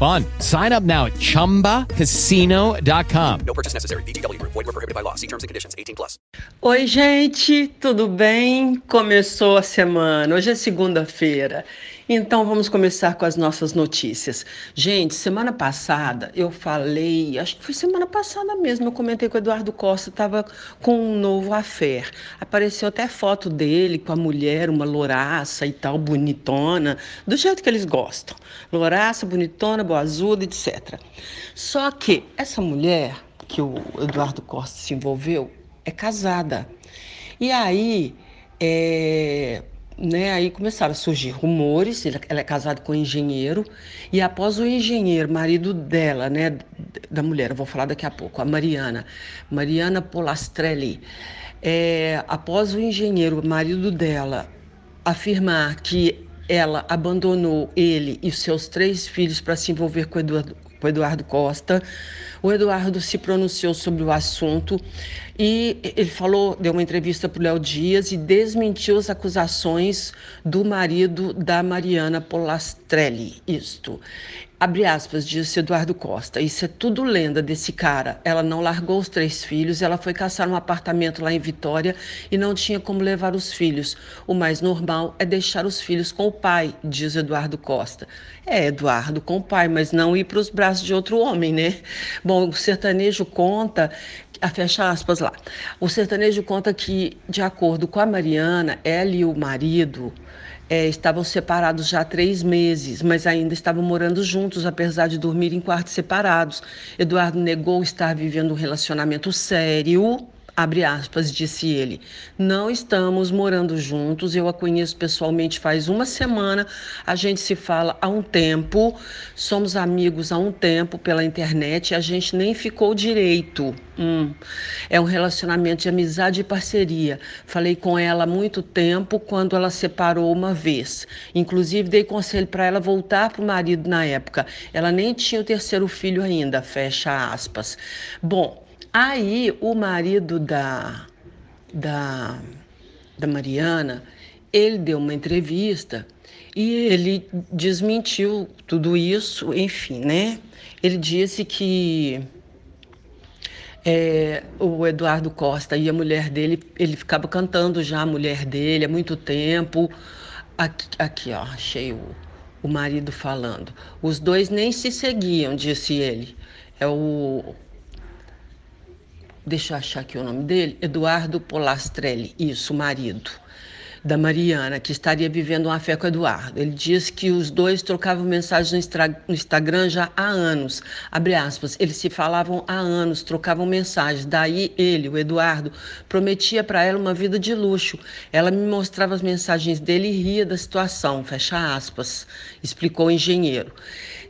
fun. Sign up now at ChumbaCasino.com. No purchase necessary. BGW. Void were prohibited by law. See terms and conditions. 18 plus. Oi, gente. Tudo bem? Começou a semana. Hoje é segunda-feira. Então vamos começar com as nossas notícias. Gente, semana passada eu falei, acho que foi semana passada mesmo, eu comentei com o Eduardo Costa, estava com um novo affair. Apareceu até foto dele com a mulher, uma louraça e tal, bonitona, do jeito que eles gostam. Louraça, bonitona, boazuda, etc. Só que essa mulher que o Eduardo Costa se envolveu é casada. E aí, é, né, aí começaram a surgir rumores, ela é casada com um engenheiro, e após o engenheiro, marido dela, né, da mulher, eu vou falar daqui a pouco, a Mariana, Mariana Polastrelli, é, após o engenheiro, marido dela, afirmar que ela abandonou ele e seus três filhos para se envolver com Eduardo, com Eduardo Costa, o Eduardo se pronunciou sobre o assunto e ele falou, deu uma entrevista para o Léo Dias e desmentiu as acusações do marido da Mariana Polastrelli. Isto. Abre aspas, disse Eduardo Costa. Isso é tudo lenda desse cara. Ela não largou os três filhos, ela foi caçar um apartamento lá em Vitória e não tinha como levar os filhos. O mais normal é deixar os filhos com o pai, diz Eduardo Costa. É, Eduardo, com o pai, mas não ir para os braços de outro homem, né? Bom, o sertanejo conta fecha aspas lá. O sertanejo conta que, de acordo com a Mariana, ela e o marido é, estavam separados já há três meses, mas ainda estavam morando juntos, apesar de dormir em quartos separados. Eduardo negou estar vivendo um relacionamento sério Abre aspas, disse ele. Não estamos morando juntos, eu a conheço pessoalmente faz uma semana, a gente se fala há um tempo, somos amigos há um tempo pela internet a gente nem ficou direito. Hum. É um relacionamento de amizade e parceria. Falei com ela há muito tempo quando ela separou uma vez. Inclusive, dei conselho para ela voltar para o marido na época. Ela nem tinha o terceiro filho ainda, fecha aspas. Bom. Aí o marido da, da, da Mariana, ele deu uma entrevista e ele desmentiu tudo isso, enfim, né? Ele disse que é, o Eduardo Costa e a mulher dele, ele ficava cantando já a mulher dele há muito tempo. Aqui, aqui ó, achei o, o marido falando. Os dois nem se seguiam, disse ele. É o deixa eu achar aqui o nome dele, Eduardo Polastrelli, isso, marido da Mariana, que estaria vivendo uma fé com o Eduardo. Ele diz que os dois trocavam mensagens no Instagram já há anos. Abre aspas, eles se falavam há anos, trocavam mensagens. Daí ele, o Eduardo, prometia para ela uma vida de luxo. Ela me mostrava as mensagens dele e ria da situação. Fecha aspas, explicou o engenheiro.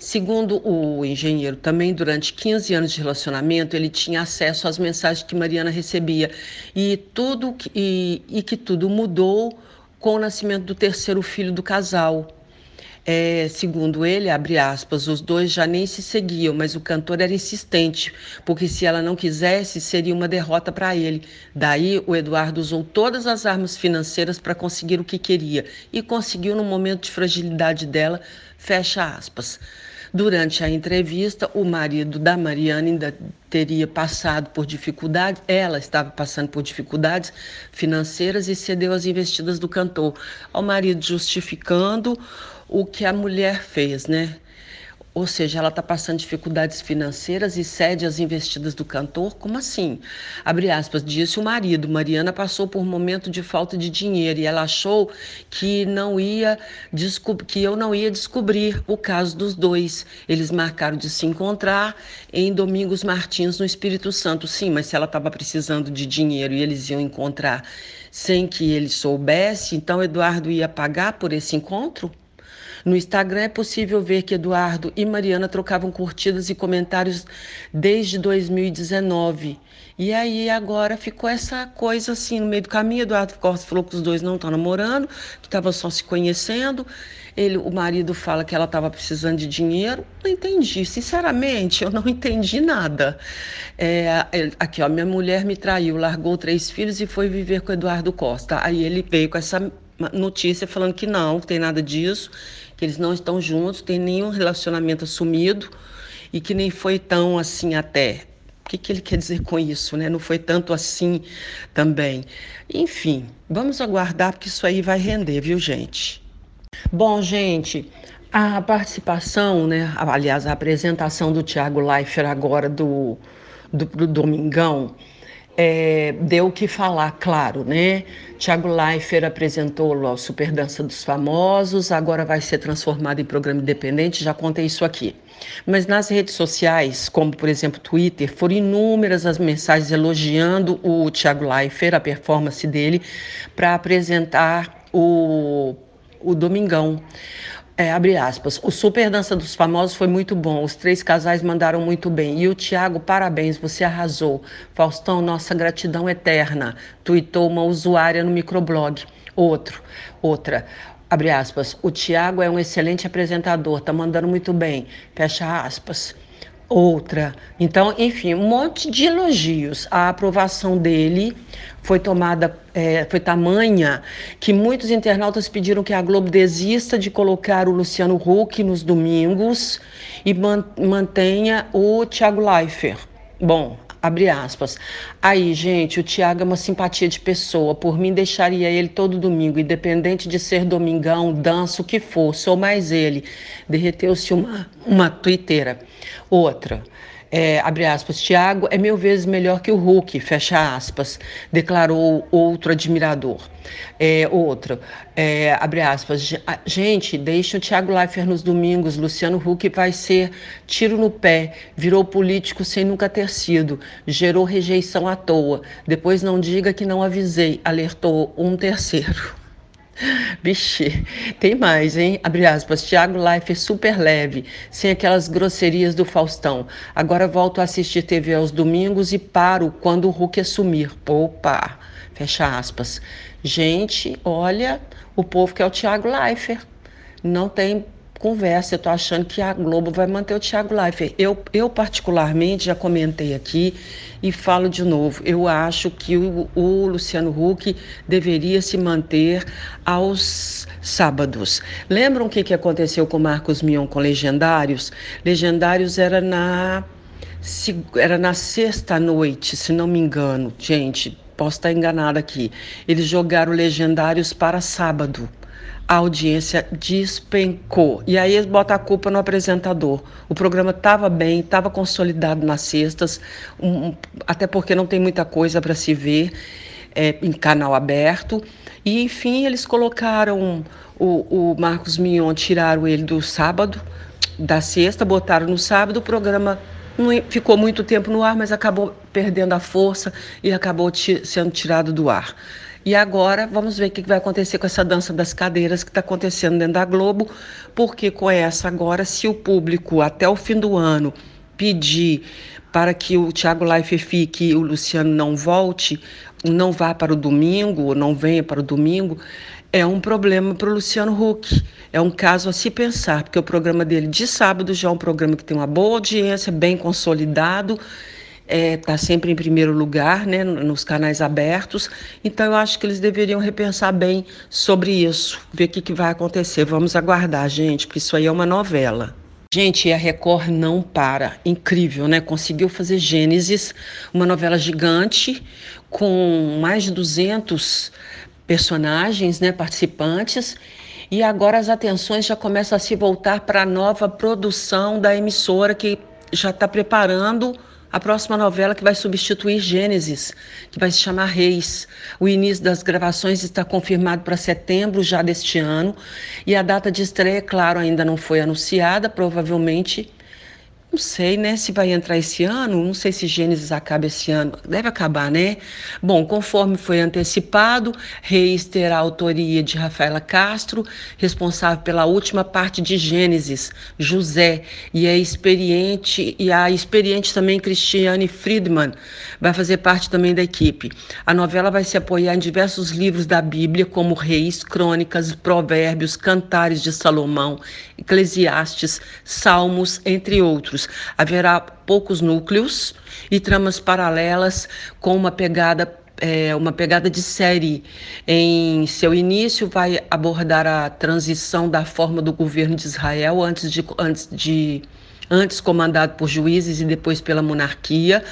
Segundo o engenheiro, também durante 15 anos de relacionamento, ele tinha acesso às mensagens que Mariana recebia e tudo e, e que tudo mudou com o nascimento do terceiro filho do casal. É, segundo ele, abre aspas, os dois já nem se seguiam, mas o cantor era insistente, porque se ela não quisesse, seria uma derrota para ele. Daí, o Eduardo usou todas as armas financeiras para conseguir o que queria e conseguiu no momento de fragilidade dela, fecha aspas. Durante a entrevista, o marido da Mariana ainda teria passado por dificuldades, ela estava passando por dificuldades financeiras e cedeu às investidas do cantor. Ao marido justificando o que a mulher fez, né? Ou seja, ela está passando dificuldades financeiras e cede as investidas do cantor? Como assim? Abre aspas, disse o marido. Mariana passou por um momento de falta de dinheiro e ela achou que não ia que eu não ia descobrir o caso dos dois. Eles marcaram de se encontrar em Domingos Martins, no Espírito Santo. Sim, mas se ela estava precisando de dinheiro e eles iam encontrar sem que ele soubesse, então Eduardo ia pagar por esse encontro? No Instagram é possível ver que Eduardo e Mariana trocavam curtidas e comentários desde 2019. E aí agora ficou essa coisa assim no meio do caminho. Eduardo Costa falou que os dois não estão namorando, que estavam só se conhecendo. Ele, o marido fala que ela estava precisando de dinheiro. Não entendi, sinceramente, eu não entendi nada. É, aqui, ó, minha mulher me traiu, largou três filhos e foi viver com Eduardo Costa. Aí ele veio com essa notícia falando que não, não tem nada disso que eles não estão juntos, tem nenhum relacionamento assumido e que nem foi tão assim até. O que, que ele quer dizer com isso, né? Não foi tanto assim também. Enfim, vamos aguardar porque isso aí vai render, viu, gente? Bom, gente, a participação, né? Aliás, a apresentação do Tiago Leifert agora do, do, do Domingão é, deu o que falar, claro, né? Tiago Leifert apresentou o Super Dança dos Famosos, agora vai ser transformado em programa independente, já contei isso aqui. Mas nas redes sociais, como por exemplo Twitter, foram inúmeras as mensagens elogiando o Tiago Leifert, a performance dele, para apresentar o, o Domingão. É, abre aspas. O Super Dança dos Famosos foi muito bom. Os três casais mandaram muito bem. E o Tiago, parabéns, você arrasou. Faustão, nossa gratidão eterna. Tuitou uma usuária no microblog. Outro, outra. Abre aspas. O Tiago é um excelente apresentador, tá mandando muito bem. Fecha aspas outra. Então, enfim, um monte de elogios. A aprovação dele foi tomada, é, foi tamanha que muitos internautas pediram que a Globo desista de colocar o Luciano Huck nos domingos e mantenha o Thiago Leifert. Bom, Abre aspas. Aí, gente, o Tiago é uma simpatia de pessoa. Por mim, deixaria ele todo domingo, independente de ser domingão, dança, o que for. Sou mais ele. Derreteu-se uma, uma twitteira. Outra é, abre aspas, Tiago é mil vezes melhor que o Hulk, fecha aspas, declarou outro admirador. É, outro, é, abre aspas, gente, deixa o Tiago Leifert nos domingos, Luciano Huck vai ser tiro no pé, virou político sem nunca ter sido, gerou rejeição à toa, depois não diga que não avisei, alertou um terceiro. Vixe, tem mais, hein? Abre aspas. Tiago Life é super leve, sem aquelas grosserias do Faustão. Agora volto a assistir TV aos domingos e paro quando o Hulk assumir. Opa! Fecha aspas. Gente, olha, o povo quer o Tiago Leifert. Não tem conversa. Eu estou achando que a Globo vai manter o Thiago Leifert. Eu, eu, particularmente, já comentei aqui e falo de novo. Eu acho que o, o Luciano Huck deveria se manter aos sábados. Lembram o que, que aconteceu com Marcos Mion com Legendários? Legendários era na, era na sexta noite, se não me engano. Gente, posso estar enganada aqui. Eles jogaram Legendários para sábado a audiência despencou. E aí eles botam a culpa no apresentador. O programa estava bem, estava consolidado nas sextas, um, até porque não tem muita coisa para se ver é, em canal aberto. E, enfim, eles colocaram o, o Marcos Mignon, tiraram ele do sábado, da sexta, botaram no sábado, o programa não ficou muito tempo no ar, mas acabou perdendo a força e acabou sendo tirado do ar. E agora vamos ver o que vai acontecer com essa dança das cadeiras que está acontecendo dentro da Globo, porque com essa agora, se o público até o fim do ano pedir para que o Thiago Life fique e o Luciano não volte, não vá para o domingo, ou não venha para o domingo, é um problema para o Luciano Huck. É um caso a se pensar, porque o programa dele de sábado já é um programa que tem uma boa audiência, bem consolidado está é, tá sempre em primeiro lugar, né, nos canais abertos. Então, eu acho que eles deveriam repensar bem sobre isso, ver o que, que vai acontecer. Vamos aguardar, gente, porque isso aí é uma novela. Gente, a Record não para. Incrível, né? Conseguiu fazer Gênesis, uma novela gigante com mais de 200 personagens, né, participantes E agora as atenções já começam a se voltar para a nova produção da emissora que já está preparando a próxima novela que vai substituir Gênesis, que vai se chamar Reis. O início das gravações está confirmado para setembro já deste ano e a data de estreia, claro, ainda não foi anunciada, provavelmente não sei, né, se vai entrar esse ano, não sei se Gênesis acaba esse ano, deve acabar, né? Bom, conforme foi antecipado, Reis terá a autoria de Rafaela Castro, responsável pela última parte de Gênesis, José, e a experiente e a experiente também Cristiane Friedman vai fazer parte também da equipe. A novela vai se apoiar em diversos livros da Bíblia, como Reis, Crônicas, Provérbios, Cantares de Salomão, Eclesiastes, Salmos, entre outros Haverá poucos núcleos e tramas paralelas com uma pegada é, uma pegada de série. Em seu início, vai abordar a transição da forma do governo de Israel antes de, antes de antes comandado por juízes e depois pela monarquia.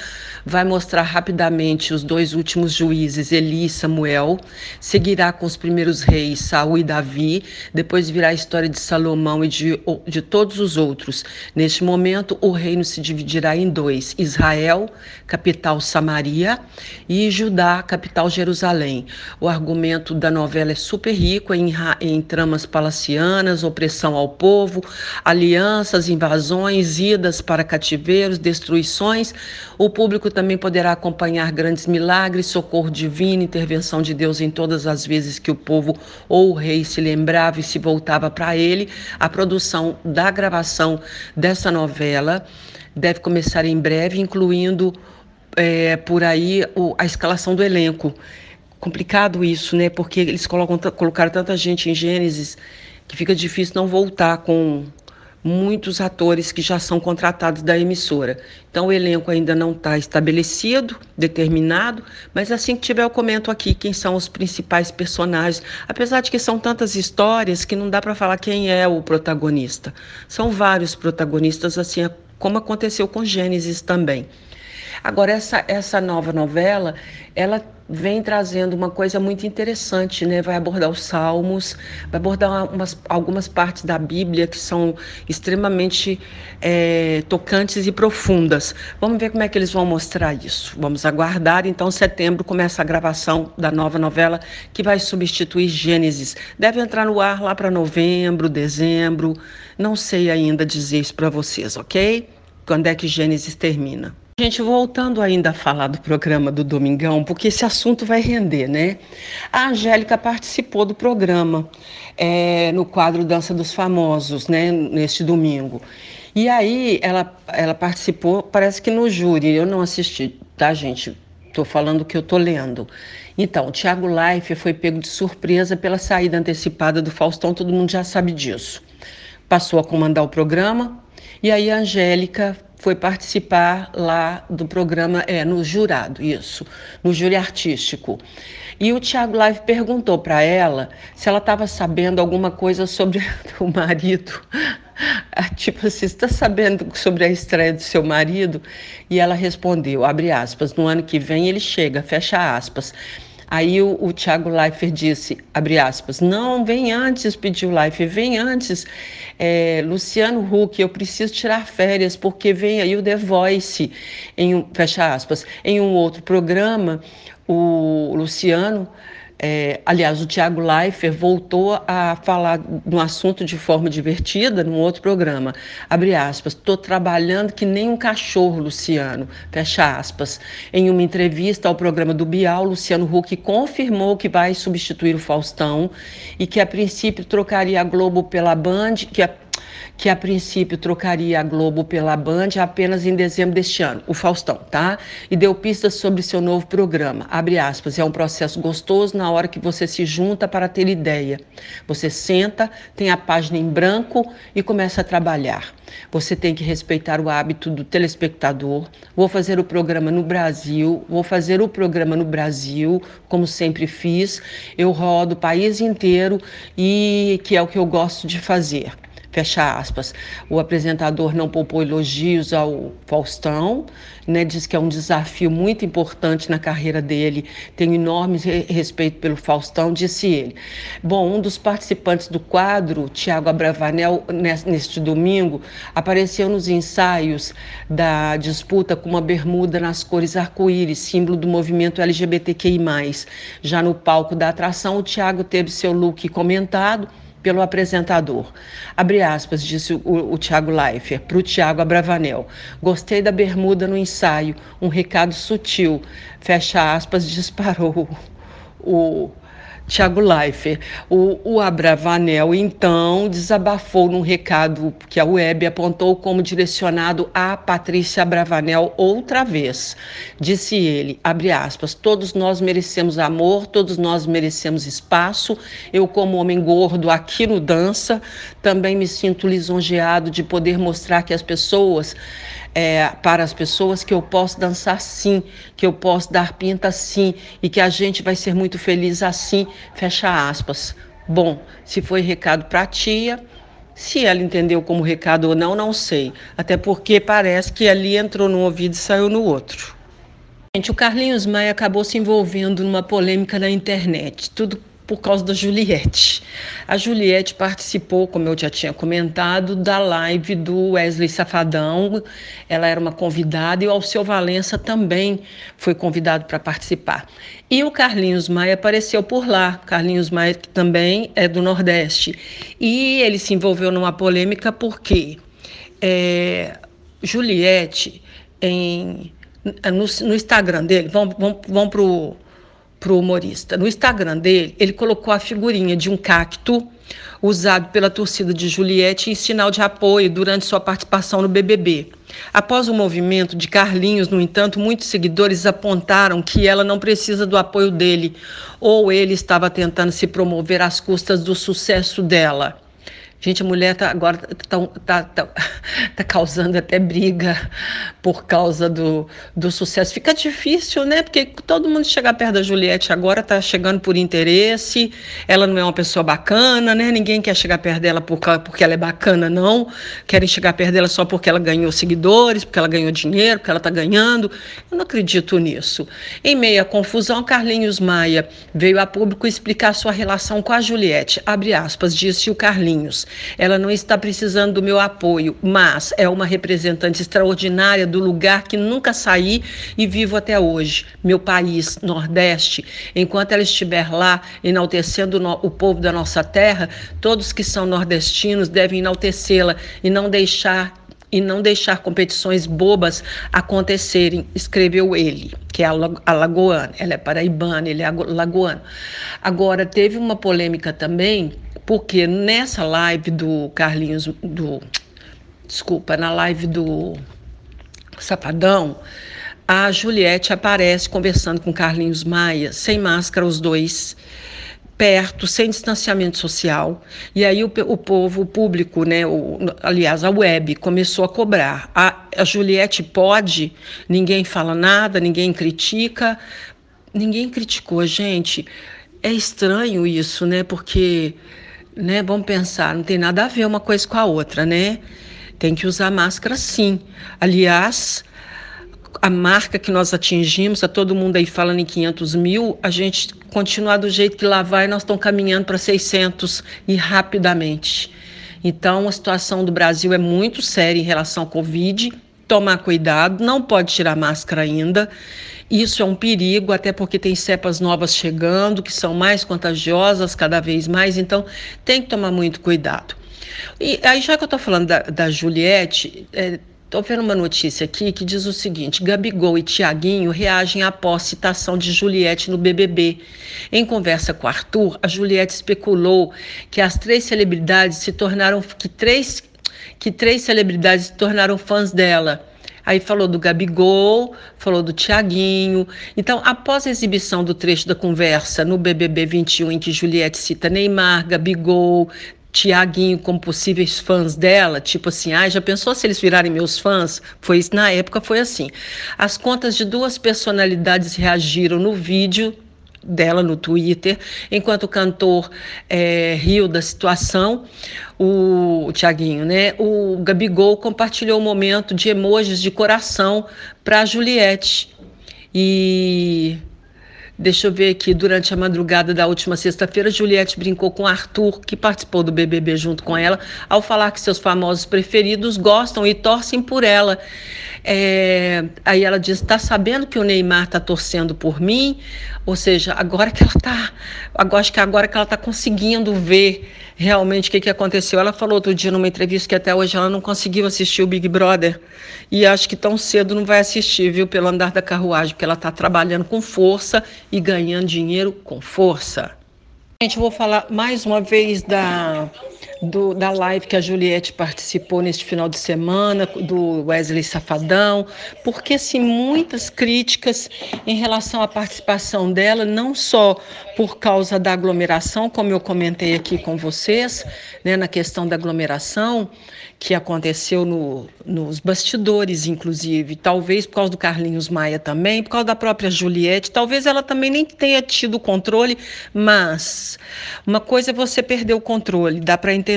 Vai mostrar rapidamente os dois últimos juízes, Eli e Samuel. Seguirá com os primeiros reis, Saul e Davi. Depois virá a história de Salomão e de, de todos os outros. Neste momento, o reino se dividirá em dois: Israel, capital Samaria, e Judá, capital Jerusalém. O argumento da novela é super rico em, em tramas palacianas, opressão ao povo, alianças, invasões idas para cativeiros, destruições. O público também poderá acompanhar grandes milagres, socorro divino, intervenção de Deus em todas as vezes que o povo ou o rei se lembrava e se voltava para ele. A produção da gravação dessa novela deve começar em breve, incluindo é, por aí o, a escalação do elenco. Complicado isso, né? Porque eles colocam, colocaram tanta gente em Gênesis que fica difícil não voltar com muitos atores que já são contratados da emissora. Então o elenco ainda não está estabelecido, determinado, mas assim que tiver eu comento aqui quem são os principais personagens, apesar de que são tantas histórias que não dá para falar quem é o protagonista. São vários protagonistas, assim como aconteceu com Gênesis também. Agora, essa, essa nova novela, ela vem trazendo uma coisa muito interessante, né? Vai abordar os Salmos, vai abordar umas, algumas partes da Bíblia que são extremamente é, tocantes e profundas. Vamos ver como é que eles vão mostrar isso. Vamos aguardar. Então, setembro começa a gravação da nova novela que vai substituir Gênesis. Deve entrar no ar lá para novembro, dezembro. Não sei ainda dizer isso para vocês, ok? Quando é que Gênesis termina? Gente, voltando ainda a falar do programa do Domingão, porque esse assunto vai render, né? A Angélica participou do programa é, no quadro Dança dos Famosos, né? Neste domingo. E aí ela, ela participou, parece que no júri, eu não assisti, tá, gente? Estou falando que eu estou lendo. Então, o Thiago Life foi pego de surpresa pela saída antecipada do Faustão, todo mundo já sabe disso. Passou a comandar o programa, e aí a Angélica foi participar lá do programa, é, no jurado, isso, no júri artístico. E o Tiago Live perguntou para ela se ela estava sabendo alguma coisa sobre o marido. Tipo assim, está sabendo sobre a estreia do seu marido? E ela respondeu, abre aspas, no ano que vem ele chega, fecha aspas. Aí o, o Tiago Leifert disse, abre aspas, não, vem antes, pediu Leifert, vem antes. É, Luciano Huck, eu preciso tirar férias, porque vem aí o The Voice, em um, fecha aspas, em um outro programa, o Luciano é, aliás, o Tiago Leifert voltou a falar no assunto de forma divertida num outro programa. Abre aspas, estou trabalhando que nem um cachorro, Luciano. Fecha aspas. Em uma entrevista ao programa do Bial, Luciano Huck confirmou que vai substituir o Faustão e que a princípio trocaria a Globo pela Band, que a que a princípio trocaria a Globo pela Band apenas em dezembro deste ano, o Faustão, tá? E deu pistas sobre seu novo programa. Abre aspas, é um processo gostoso na hora que você se junta para ter ideia. Você senta, tem a página em branco e começa a trabalhar. Você tem que respeitar o hábito do telespectador. Vou fazer o programa no Brasil, vou fazer o programa no Brasil, como sempre fiz. Eu rodo o país inteiro e que é o que eu gosto de fazer Fecha aspas. O apresentador não poupou elogios ao Faustão, né? Diz que é um desafio muito importante na carreira dele. Tenho enorme respeito pelo Faustão, disse ele. Bom, um dos participantes do quadro, Tiago Abravanel, neste domingo, apareceu nos ensaios da disputa com uma bermuda nas cores arco-íris, símbolo do movimento LGBTQI+. Já no palco da atração, o Tiago teve seu look comentado pelo apresentador. Abre aspas, disse o, o Tiago Leifert para o Tiago Abravanel. Gostei da bermuda no ensaio, um recado sutil. Fecha aspas, disparou o Tiago Leifert. O, o Abravanel, então, desabafou num recado que a web apontou como direcionado a Patrícia Abravanel outra vez. Disse ele, abre aspas, todos nós merecemos amor, todos nós merecemos espaço. Eu, como homem gordo aqui no Dança, também me sinto lisonjeado de poder mostrar que as pessoas é, para as pessoas que eu posso dançar sim, que eu posso dar pinta sim e que a gente vai ser muito feliz assim, fecha aspas. Bom, se foi recado para a tia, se ela entendeu como recado ou não, não sei. Até porque parece que ali entrou num ouvido e saiu no outro. Gente, o Carlinhos Maia acabou se envolvendo numa polêmica na internet. Tudo por causa da Juliette. A Juliette participou, como eu já tinha comentado, da live do Wesley Safadão. Ela era uma convidada e o Alceu Valença também foi convidado para participar. E o Carlinhos Maia apareceu por lá. Carlinhos Maia, também é do Nordeste. E ele se envolveu numa polêmica porque é, Juliette, em, no, no Instagram dele, vamos, vamos, vamos para o para o humorista. No Instagram dele, ele colocou a figurinha de um cacto usado pela torcida de Juliette em sinal de apoio durante sua participação no BBB. Após o movimento de Carlinhos, no entanto, muitos seguidores apontaram que ela não precisa do apoio dele, ou ele estava tentando se promover às custas do sucesso dela. Gente, a mulher tá, agora está tá, tá, tá, causando até briga por causa do, do sucesso. Fica difícil, né? Porque todo mundo chegar perto da Juliette agora está chegando por interesse. Ela não é uma pessoa bacana, né? Ninguém quer chegar perto dela por, porque ela é bacana, não. Querem chegar perto dela só porque ela ganhou seguidores, porque ela ganhou dinheiro, porque ela está ganhando. Eu não acredito nisso. Em meio à confusão, Carlinhos Maia veio a público explicar sua relação com a Juliette. Abre aspas, disse o Carlinhos. Ela não está precisando do meu apoio, mas é uma representante extraordinária do lugar que nunca saí e vivo até hoje, meu país, Nordeste. Enquanto ela estiver lá, enaltecendo o povo da nossa terra, todos que são nordestinos devem enaltecê-la e não deixar e não deixar competições bobas acontecerem, escreveu ele, que é a Lagoana. Ela é paraibana, ele é lagoano. Agora, teve uma polêmica também porque nessa live do Carlinhos, do desculpa, na live do Sapadão, a Juliette aparece conversando com Carlinhos Maia, sem máscara, os dois perto, sem distanciamento social. E aí o, o povo, o público, né, o, aliás, a web, começou a cobrar. A, a Juliette pode, ninguém fala nada, ninguém critica. Ninguém criticou, gente. É estranho isso, né? Porque né? Vamos pensar, não tem nada a ver uma coisa com a outra, né? Tem que usar máscara sim. Aliás, a marca que nós atingimos, a todo mundo aí falando em 500 mil, a gente continuar do jeito que lá vai, nós estamos caminhando para 600 e rapidamente. Então, a situação do Brasil é muito séria em relação ao Covid. Tomar cuidado, não pode tirar máscara ainda. Isso é um perigo, até porque tem cepas novas chegando, que são mais contagiosas cada vez mais, então tem que tomar muito cuidado. E aí, já que eu estou falando da, da Juliette, Estou é, vendo uma notícia aqui que diz o seguinte: Gabigol e Tiaguinho reagem após citação de Juliette no BBB. Em conversa com Arthur, a Juliette especulou que as três celebridades se tornaram que três que três celebridades se tornaram fãs dela. Aí falou do Gabigol, falou do Tiaguinho. Então, após a exibição do trecho da conversa no BBB 21, em que Juliette cita Neymar, Gabigol, Tiaguinho como possíveis fãs dela, tipo assim, ah, já pensou se eles virarem meus fãs? Foi na época foi assim. As contas de duas personalidades reagiram no vídeo dela no Twitter, enquanto o cantor é, riu da situação, o, o Tiaguinho, né? O Gabigol compartilhou um momento de emojis de coração para Juliette. E Deixa eu ver aqui, durante a madrugada da última sexta-feira, Juliette brincou com Arthur, que participou do BBB junto com ela, ao falar que seus famosos preferidos gostam e torcem por ela. É, aí ela diz: está sabendo que o Neymar está torcendo por mim? Ou seja, agora que ela está, agora acho que agora que ela está conseguindo ver realmente o que, que aconteceu. Ela falou outro dia numa entrevista que até hoje ela não conseguiu assistir o Big Brother e acho que tão cedo não vai assistir, viu, pelo andar da carruagem, porque ela está trabalhando com força e ganhando dinheiro com força. Gente, eu vou falar mais uma vez da do, da live que a Juliette participou neste final de semana, do Wesley Safadão, porque assim, muitas críticas em relação à participação dela, não só por causa da aglomeração, como eu comentei aqui com vocês, né, na questão da aglomeração, que aconteceu no, nos bastidores, inclusive, talvez por causa do Carlinhos Maia também, por causa da própria Juliette, talvez ela também nem tenha tido controle, mas uma coisa é você perder o controle, dá para entender.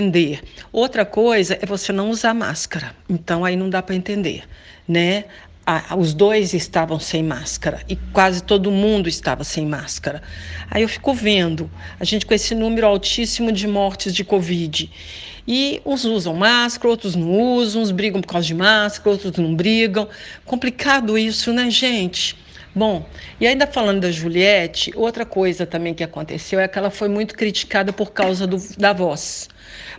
Outra coisa é você não usar máscara, então aí não dá para entender, né? Ah, os dois estavam sem máscara e quase todo mundo estava sem máscara. Aí eu fico vendo a gente com esse número altíssimo de mortes de Covid. E uns usam máscara, outros não usam, uns brigam por causa de máscara, outros não brigam. Complicado isso, né, gente? Bom, e ainda falando da Juliette, outra coisa também que aconteceu é que ela foi muito criticada por causa do, da voz.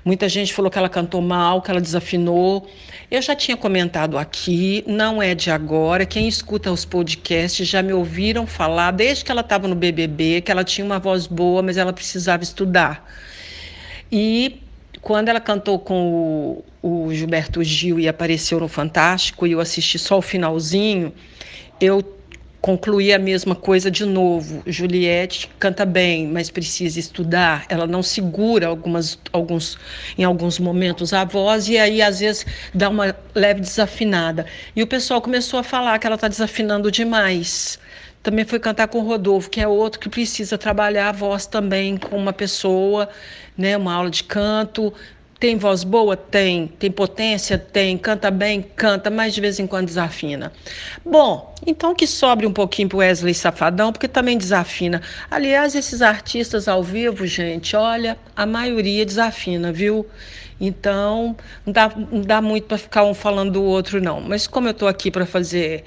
Muita gente falou que ela cantou mal, que ela desafinou. Eu já tinha comentado aqui, não é de agora. Quem escuta os podcasts já me ouviram falar, desde que ela estava no BBB, que ela tinha uma voz boa, mas ela precisava estudar. E quando ela cantou com o, o Gilberto Gil e apareceu no Fantástico, e eu assisti só o finalzinho, eu concluí a mesma coisa de novo. Juliette canta bem, mas precisa estudar. Ela não segura algumas, alguns, em alguns momentos a voz e aí às vezes dá uma leve desafinada. E o pessoal começou a falar que ela está desafinando demais. Também foi cantar com o Rodolfo, que é outro que precisa trabalhar a voz também com uma pessoa, né, uma aula de canto. Tem voz boa? Tem. Tem potência? Tem. Canta bem? Canta, mas de vez em quando desafina. Bom, então que sobre um pouquinho para Wesley Safadão, porque também desafina. Aliás, esses artistas ao vivo, gente, olha, a maioria desafina, viu? Então, não dá, não dá muito para ficar um falando do outro, não. Mas como eu estou aqui para fazer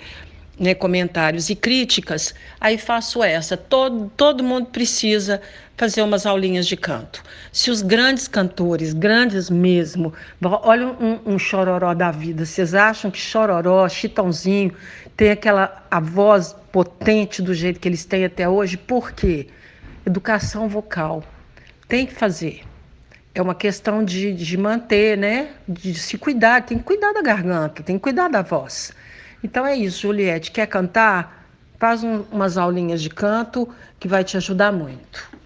né, comentários e críticas, aí faço essa. Todo, todo mundo precisa fazer umas aulinhas de canto. Se os grandes cantores, grandes mesmo, olha um, um chororó da vida, vocês acham que chororó, chitãozinho, tem aquela a voz potente do jeito que eles têm até hoje? Por quê? Educação vocal. Tem que fazer. É uma questão de, de manter, né? De se cuidar. Tem que cuidar da garganta, tem que cuidar da voz. Então é isso, Juliette. Quer cantar? Faz um, umas aulinhas de canto que vai te ajudar muito.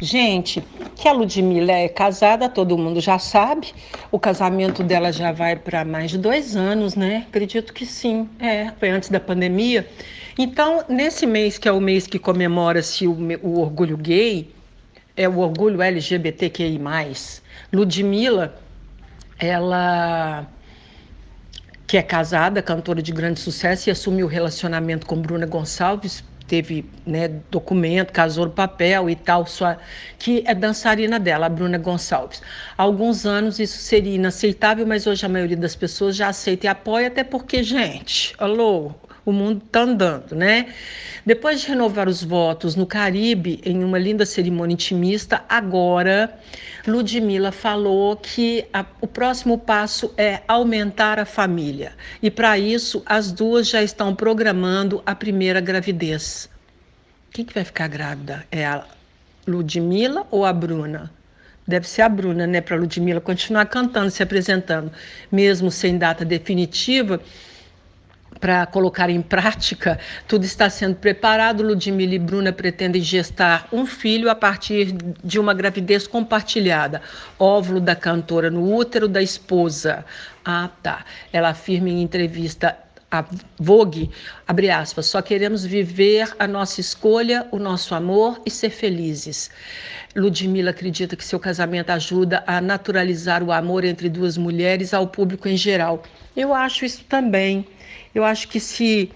Gente, que a Ludmilla é casada, todo mundo já sabe. O casamento dela já vai para mais de dois anos, né? Acredito que sim. É, foi antes da pandemia. Então, nesse mês, que é o mês que comemora-se o, o orgulho gay, é o orgulho LGBTQI, Ludmilla, ela que é casada, cantora de grande sucesso, e assumiu o relacionamento com Bruna Gonçalves, teve né, documento, casou no papel e tal, sua, que é dançarina dela, a Bruna Gonçalves. Há alguns anos isso seria inaceitável, mas hoje a maioria das pessoas já aceita e apoia, até porque, gente, alô, o mundo está andando, né? Depois de renovar os votos no Caribe, em uma linda cerimônia intimista, agora Ludmilla falou que a, o próximo passo é aumentar a família. E para isso, as duas já estão programando a primeira gravidez. Quem que vai ficar grávida? É a Ludmilla ou a Bruna? Deve ser a Bruna, né? Para Ludmilla continuar cantando, se apresentando, mesmo sem data definitiva para colocar em prática, tudo está sendo preparado. Ludmila e Bruna pretendem gestar um filho a partir de uma gravidez compartilhada. Óvulo da cantora no útero da esposa. Ah, tá. Ela afirma em entrevista a Vogue, abre aspas, só queremos viver a nossa escolha, o nosso amor e ser felizes. Ludmilla acredita que seu casamento ajuda a naturalizar o amor entre duas mulheres ao público em geral. Eu acho isso também. Eu acho que se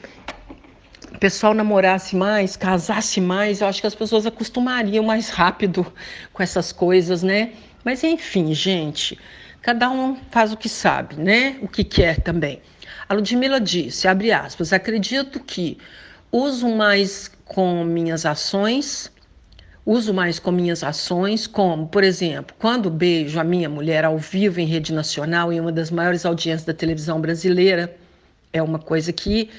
o pessoal namorasse mais, casasse mais, eu acho que as pessoas acostumariam mais rápido com essas coisas, né? Mas enfim, gente, cada um faz o que sabe, né? O que quer também. A Ludmilla disse, abre aspas, acredito que uso mais com minhas ações, uso mais com minhas ações, como, por exemplo, quando beijo a minha mulher ao vivo em rede nacional em uma das maiores audiências da televisão brasileira, é uma coisa que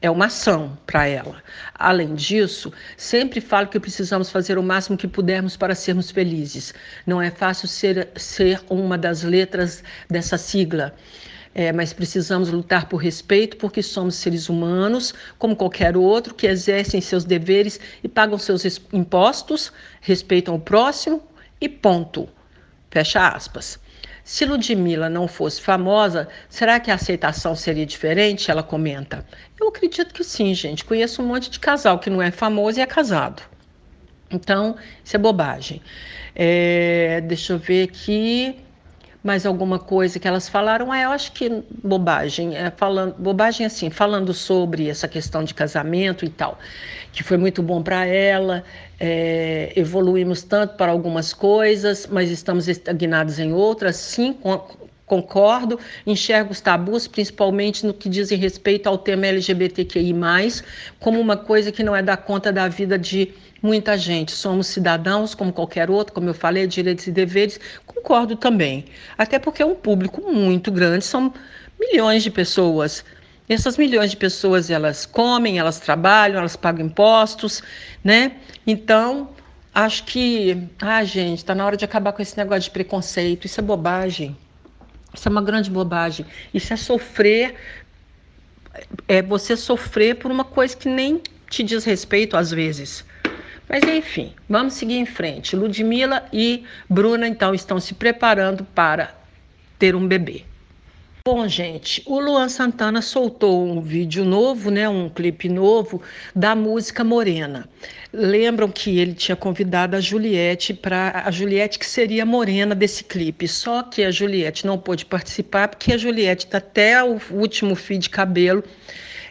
é uma ação para ela. Além disso, sempre falo que precisamos fazer o máximo que pudermos para sermos felizes. Não é fácil ser, ser uma das letras dessa sigla. É, mas precisamos lutar por respeito, porque somos seres humanos, como qualquer outro, que exercem seus deveres e pagam seus impostos, respeitam o próximo e ponto. Fecha aspas. Se Ludmilla não fosse famosa, será que a aceitação seria diferente? Ela comenta. Eu acredito que sim, gente. Conheço um monte de casal que não é famoso e é casado. Então, isso é bobagem. É, deixa eu ver aqui mais alguma coisa que elas falaram. Ah, eu acho que bobagem, é, falando, bobagem assim, falando sobre essa questão de casamento e tal, que foi muito bom para ela. É, evoluímos tanto para algumas coisas, mas estamos estagnados em outras. Sim, concordo, enxergo os tabus, principalmente no que dizem respeito ao tema LGBTQI, como uma coisa que não é da conta da vida de muita gente. Somos cidadãos como qualquer outro, como eu falei, direitos e deveres. Concordo também. Até porque é um público muito grande, são milhões de pessoas. Essas milhões de pessoas, elas comem, elas trabalham, elas pagam impostos, né? Então, acho que, ah, gente, está na hora de acabar com esse negócio de preconceito. Isso é bobagem. Isso é uma grande bobagem. Isso é sofrer, é você sofrer por uma coisa que nem te diz respeito às vezes. Mas enfim, vamos seguir em frente. Ludmilla e Bruna então estão se preparando para ter um bebê. Bom, gente, o Luan Santana soltou um vídeo novo, né, um clipe novo da música Morena. Lembram que ele tinha convidado a Juliette para a Juliette que seria morena desse clipe. Só que a Juliette não pôde participar porque a Juliette está até o último fio de cabelo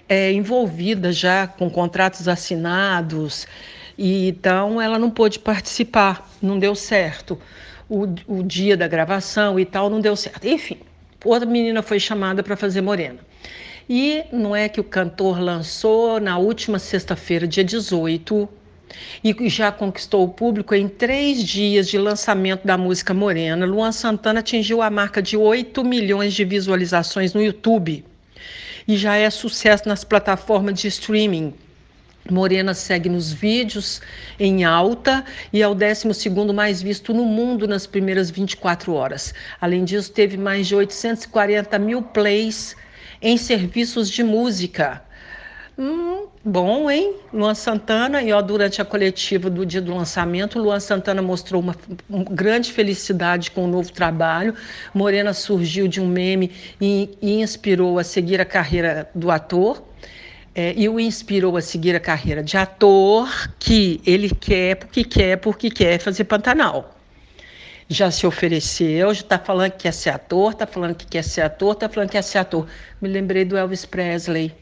é, envolvida já com contratos assinados e, então ela não pôde participar, não deu certo. O, o dia da gravação e tal não deu certo. Enfim, outra menina foi chamada para fazer Morena. E não é que o cantor lançou na última sexta-feira, dia 18, e já conquistou o público em três dias de lançamento da música Morena. Luan Santana atingiu a marca de 8 milhões de visualizações no YouTube e já é sucesso nas plataformas de streaming. Morena segue nos vídeos em alta e é o 12 mais visto no mundo nas primeiras 24 horas. Além disso, teve mais de 840 mil plays em serviços de música. Hum, bom, hein? Luan Santana, e ó, durante a coletiva do dia do lançamento, Luan Santana mostrou uma, uma grande felicidade com o novo trabalho. Morena surgiu de um meme e, e inspirou a seguir a carreira do ator é, e o inspirou a seguir a carreira de ator que ele quer, porque quer, porque quer fazer Pantanal. Já se ofereceu, já está falando que quer ser ator, está falando que quer ser ator, está falando que quer ser ator. Me lembrei do Elvis Presley.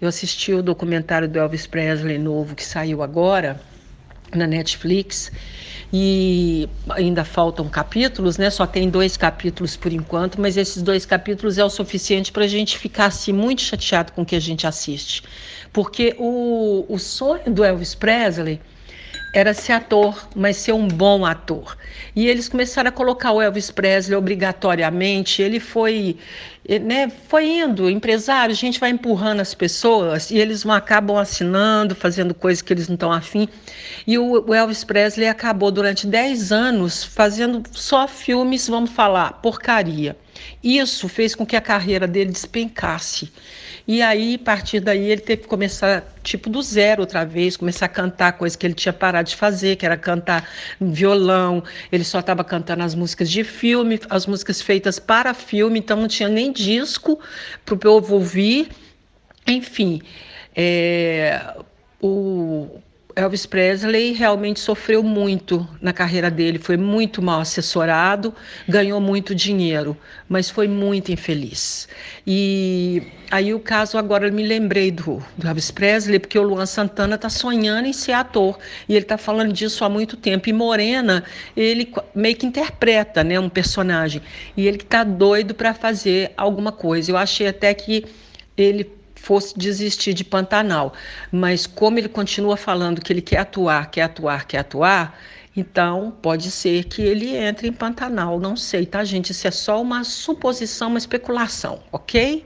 Eu assisti o documentário do Elvis Presley novo que saiu agora na Netflix e ainda faltam capítulos, né? Só tem dois capítulos por enquanto, mas esses dois capítulos é o suficiente para a gente ficar assim, muito chateado com o que a gente assiste. Porque o, o sonho do Elvis Presley era ser ator, mas ser um bom ator. E eles começaram a colocar o Elvis Presley obrigatoriamente. Ele foi, né, foi indo, empresário, a gente vai empurrando as pessoas e eles acabam assinando, fazendo coisas que eles não estão afim. E o Elvis Presley acabou durante 10 anos fazendo só filmes, vamos falar, porcaria. Isso fez com que a carreira dele despencasse. E aí, a partir daí, ele teve que começar, tipo, do zero outra vez, começar a cantar coisa que ele tinha parado de fazer, que era cantar violão. Ele só estava cantando as músicas de filme, as músicas feitas para filme, então não tinha nem disco para o povo ouvir. Enfim, é, o Elvis Presley realmente sofreu muito na carreira dele, foi muito mal assessorado, ganhou muito dinheiro, mas foi muito infeliz. E aí o caso agora eu me lembrei do, do Elvis Presley, porque o Luan Santana está sonhando em ser ator, e ele está falando disso há muito tempo. E Morena, ele meio que interpreta né, um personagem, e ele está doido para fazer alguma coisa. Eu achei até que ele fosse desistir de Pantanal. Mas como ele continua falando que ele quer atuar, quer atuar, quer atuar, então pode ser que ele entre em Pantanal. Não sei, tá, gente? Isso é só uma suposição, uma especulação, ok?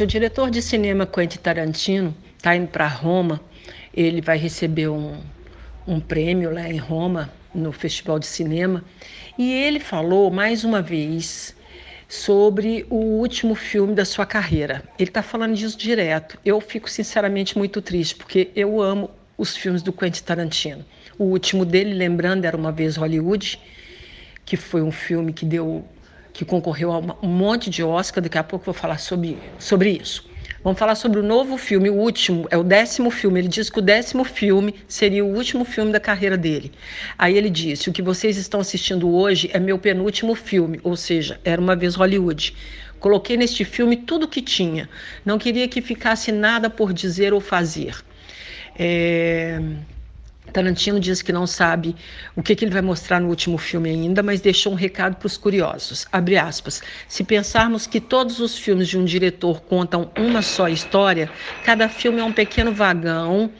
O diretor de cinema Quentin Tarantino está indo para Roma. Ele vai receber um, um prêmio lá em Roma, no Festival de Cinema. E ele falou mais uma vez sobre o último filme da sua carreira. Ele está falando disso direto. Eu fico sinceramente muito triste, porque eu amo os filmes do Quentin Tarantino. O último dele, lembrando, era Uma Vez Hollywood, que foi um filme que deu que concorreu a um monte de Oscar, daqui a pouco vou falar sobre, sobre isso. Vamos falar sobre o novo filme, o último, é o décimo filme. Ele diz que o décimo filme seria o último filme da carreira dele. Aí ele disse: O que vocês estão assistindo hoje é meu penúltimo filme, ou seja, era uma vez Hollywood. Coloquei neste filme tudo o que tinha. Não queria que ficasse nada por dizer ou fazer. É... Tarantino diz que não sabe o que, que, ele vai mostrar no último filme ainda, mas deixou um recado para os curiosos. Aspas. Se pensarmos que todos os filmes de um diretor contam uma só história, cada filme é um pequeno vagão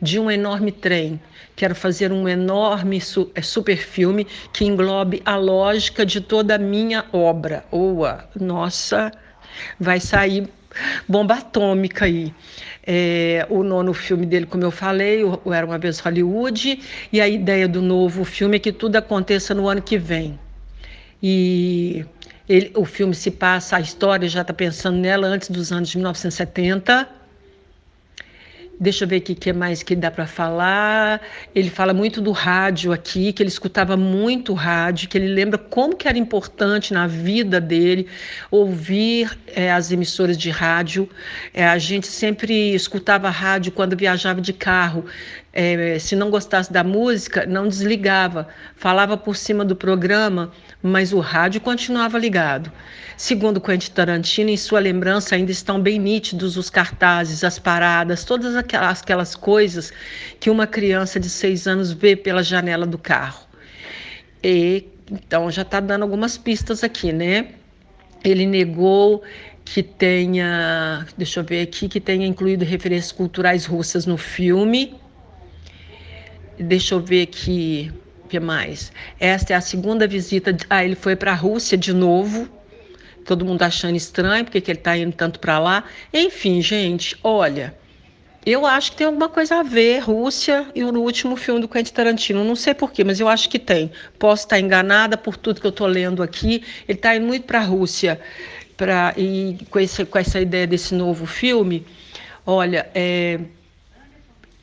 de um enorme trem. Quero fazer um enorme su é, super filme que englobe a lógica de toda a minha obra. Oa, nossa, vai sair bomba atômica aí. É, o nono filme dele, como eu falei, o Era Uma Vez Hollywood, e a ideia do novo filme é que tudo aconteça no ano que vem. E ele, o filme se passa, a história já está pensando nela antes dos anos de 1970, Deixa eu ver o que mais que dá para falar. Ele fala muito do rádio aqui, que ele escutava muito rádio, que ele lembra como que era importante na vida dele ouvir é, as emissoras de rádio. É, a gente sempre escutava rádio quando viajava de carro. É, se não gostasse da música, não desligava, falava por cima do programa, mas o rádio continuava ligado. Segundo Quentin Tarantino, em sua lembrança ainda estão bem nítidos os cartazes, as paradas, todas aquelas, aquelas coisas que uma criança de seis anos vê pela janela do carro. E, então já está dando algumas pistas aqui, né? Ele negou que tenha, deixa eu ver aqui, que tenha incluído referências culturais russas no filme. Deixa eu ver aqui, que mais? Esta é a segunda visita. Ah, ele foi para a Rússia de novo todo mundo achando estranho, porque que ele está indo tanto para lá. Enfim, gente, olha, eu acho que tem alguma coisa a ver, Rússia e o último filme do Quentin Tarantino. Não sei porquê, mas eu acho que tem. Posso estar enganada por tudo que eu estou lendo aqui. Ele está indo muito para a Rússia. Pra, e com, esse, com essa ideia desse novo filme, olha, é,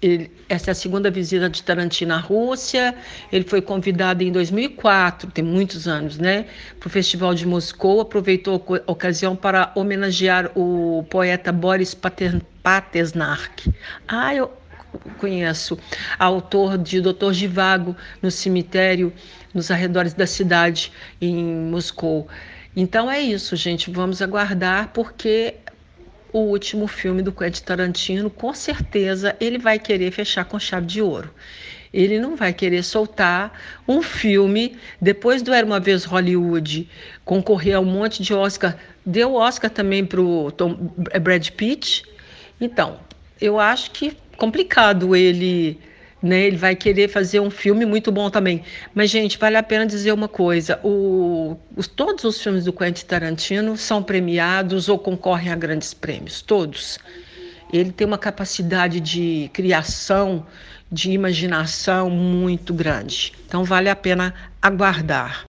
ele, essa é a segunda visita de Tarantino à Rússia. Ele foi convidado em 2004, tem muitos anos, né, para o Festival de Moscou. Aproveitou a ocasião para homenagear o poeta Boris Paternak. Ah, eu conheço, autor de Doutor Givago no cemitério nos arredores da cidade em Moscou. Então é isso, gente. Vamos aguardar porque o último filme do Quentin Tarantino, com certeza ele vai querer fechar com chave de ouro. Ele não vai querer soltar um filme depois do Era uma vez Hollywood, concorrer a um monte de Oscar, deu Oscar também para o Brad Pitt. Então, eu acho que complicado ele né? Ele vai querer fazer um filme muito bom também. Mas, gente, vale a pena dizer uma coisa: o, os, todos os filmes do Quentin Tarantino são premiados ou concorrem a grandes prêmios, todos. Ele tem uma capacidade de criação, de imaginação muito grande. Então, vale a pena aguardar.